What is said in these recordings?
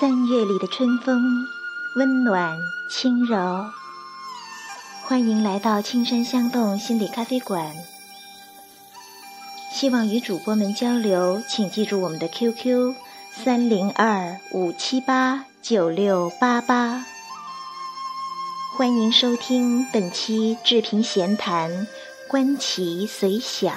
三月里的春风，温暖轻柔。欢迎来到青山香洞心理咖啡馆。希望与主播们交流，请记住我们的 QQ：三零二五七八九六八八。欢迎收听本期志平闲谈，观其随想。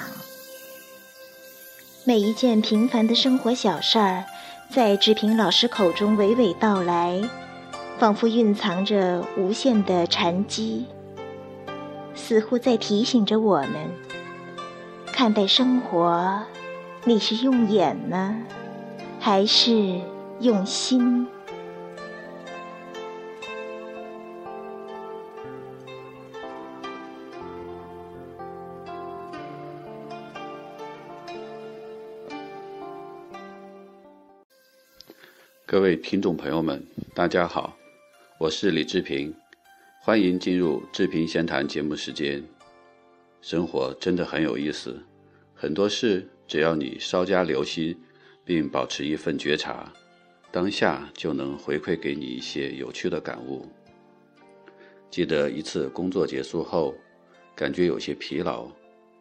每一件平凡的生活小事儿。在志平老师口中娓娓道来，仿佛蕴藏着无限的禅机，似乎在提醒着我们：看待生活，你是用眼呢，还是用心？各位听众朋友们，大家好，我是李志平，欢迎进入志平闲谈节目时间。生活真的很有意思，很多事只要你稍加留心，并保持一份觉察，当下就能回馈给你一些有趣的感悟。记得一次工作结束后，感觉有些疲劳，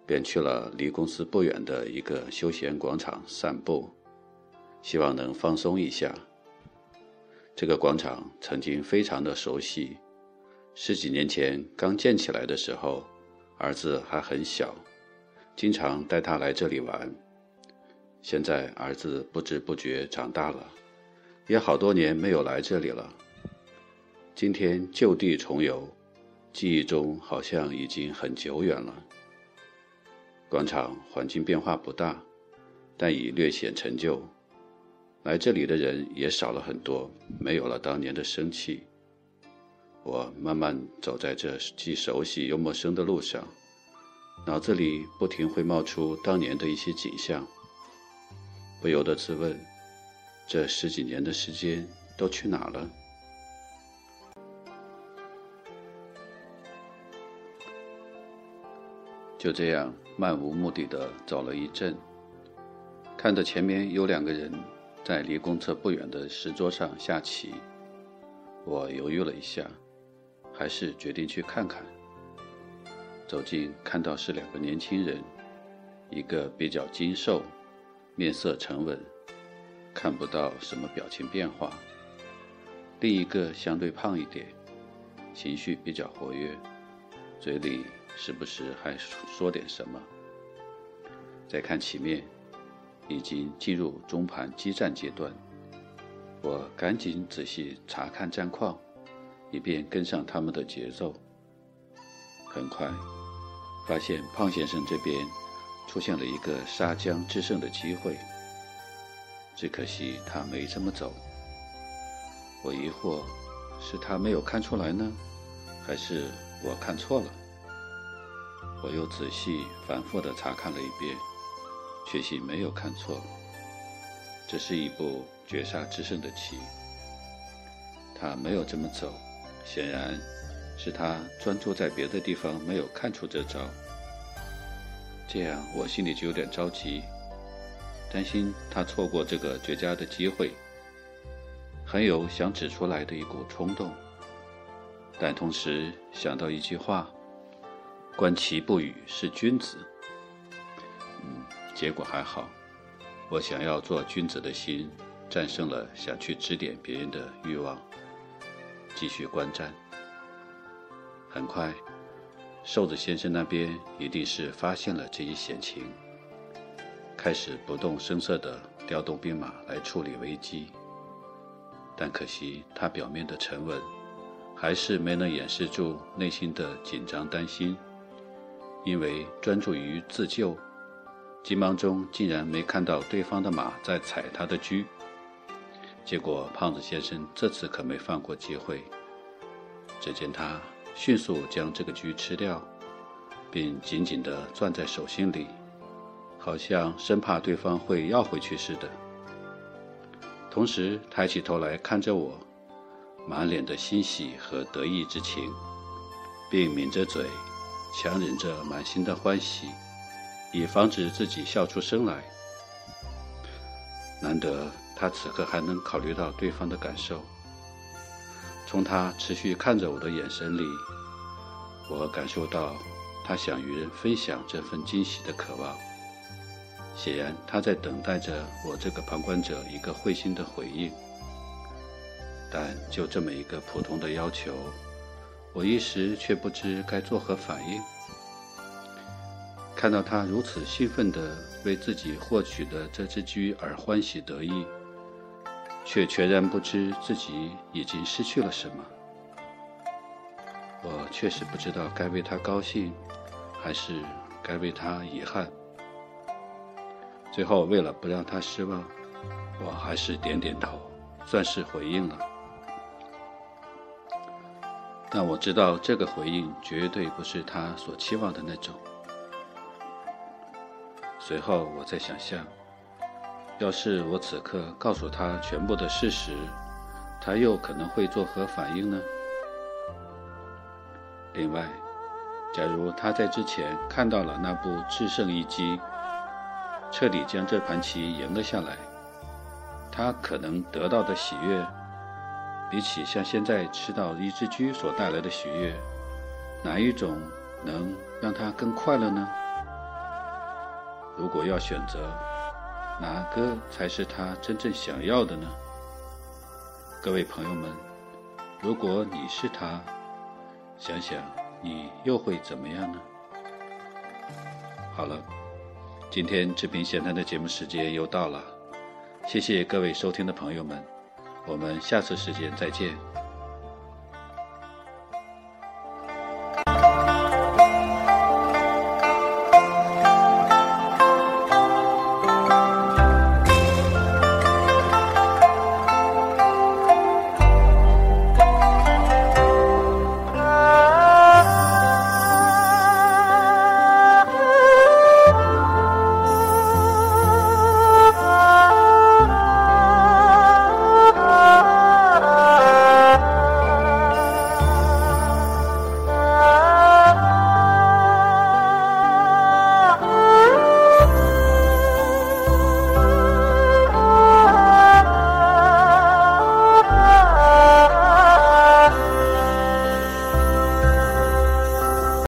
便去了离公司不远的一个休闲广场散步，希望能放松一下。这个广场曾经非常的熟悉，十几年前刚建起来的时候，儿子还很小，经常带他来这里玩。现在儿子不知不觉长大了，也好多年没有来这里了。今天就地重游，记忆中好像已经很久远了。广场环境变化不大，但已略显陈旧。来这里的人也少了很多，没有了当年的生气。我慢慢走在这既熟悉又陌生的路上，脑子里不停会冒出当年的一些景象，不由得自问：这十几年的时间都去哪了？就这样漫无目的的走了一阵，看着前面有两个人。在离公厕不远的石桌上下棋，我犹豫了一下，还是决定去看看。走近看到是两个年轻人，一个比较精瘦，面色沉稳，看不到什么表情变化；另一个相对胖一点，情绪比较活跃，嘴里时不时还说点什么。再看棋面。已经进入中盘激战阶段，我赶紧仔细查看战况，以便跟上他们的节奏。很快，发现胖先生这边出现了一个杀将制胜的机会，只可惜他没这么走。我疑惑，是他没有看出来呢，还是我看错了？我又仔细反复地查看了一遍。确信没有看错，这是一部绝杀之胜的棋。他没有这么走，显然是他专注在别的地方，没有看出这招。这样我心里就有点着急，担心他错过这个绝佳的机会，很有想指出来的一股冲动，但同时想到一句话：“观棋不语是君子。”结果还好，我想要做君子的心战胜了想去指点别人的欲望，继续观战。很快，瘦子先生那边一定是发现了这一险情，开始不动声色地调动兵马来处理危机。但可惜他表面的沉稳，还是没能掩饰住内心的紧张担心，因为专注于自救。急忙中竟然没看到对方的马在踩他的车，结果胖子先生这次可没放过机会。只见他迅速将这个车吃掉，并紧紧地攥在手心里，好像生怕对方会要回去似的。同时抬起头来看着我，满脸的欣喜和得意之情，并抿着嘴，强忍着满心的欢喜。以防止自己笑出声来。难得他此刻还能考虑到对方的感受。从他持续看着我的眼神里，我感受到他想与人分享这份惊喜的渴望。显然，他在等待着我这个旁观者一个会心的回应。但就这么一个普通的要求，我一时却不知该作何反应。看到他如此兴奋地为自己获取的这只驹而欢喜得意，却全然不知自己已经失去了什么。我确实不知道该为他高兴，还是该为他遗憾。最后，为了不让他失望，我还是点点头，算是回应了。但我知道，这个回应绝对不是他所期望的那种。随后，我在想象，要是我此刻告诉他全部的事实，他又可能会作何反应呢？另外，假如他在之前看到了那部制胜一击。彻底将这盘棋赢了下来，他可能得到的喜悦，比起像现在吃到一只驹所带来的喜悦，哪一种能让他更快乐呢？如果要选择，哪个才是他真正想要的呢？各位朋友们，如果你是他，想想你又会怎么样呢？好了。今天志平闲谈的节目时间又到了，谢谢各位收听的朋友们，我们下次时间再见。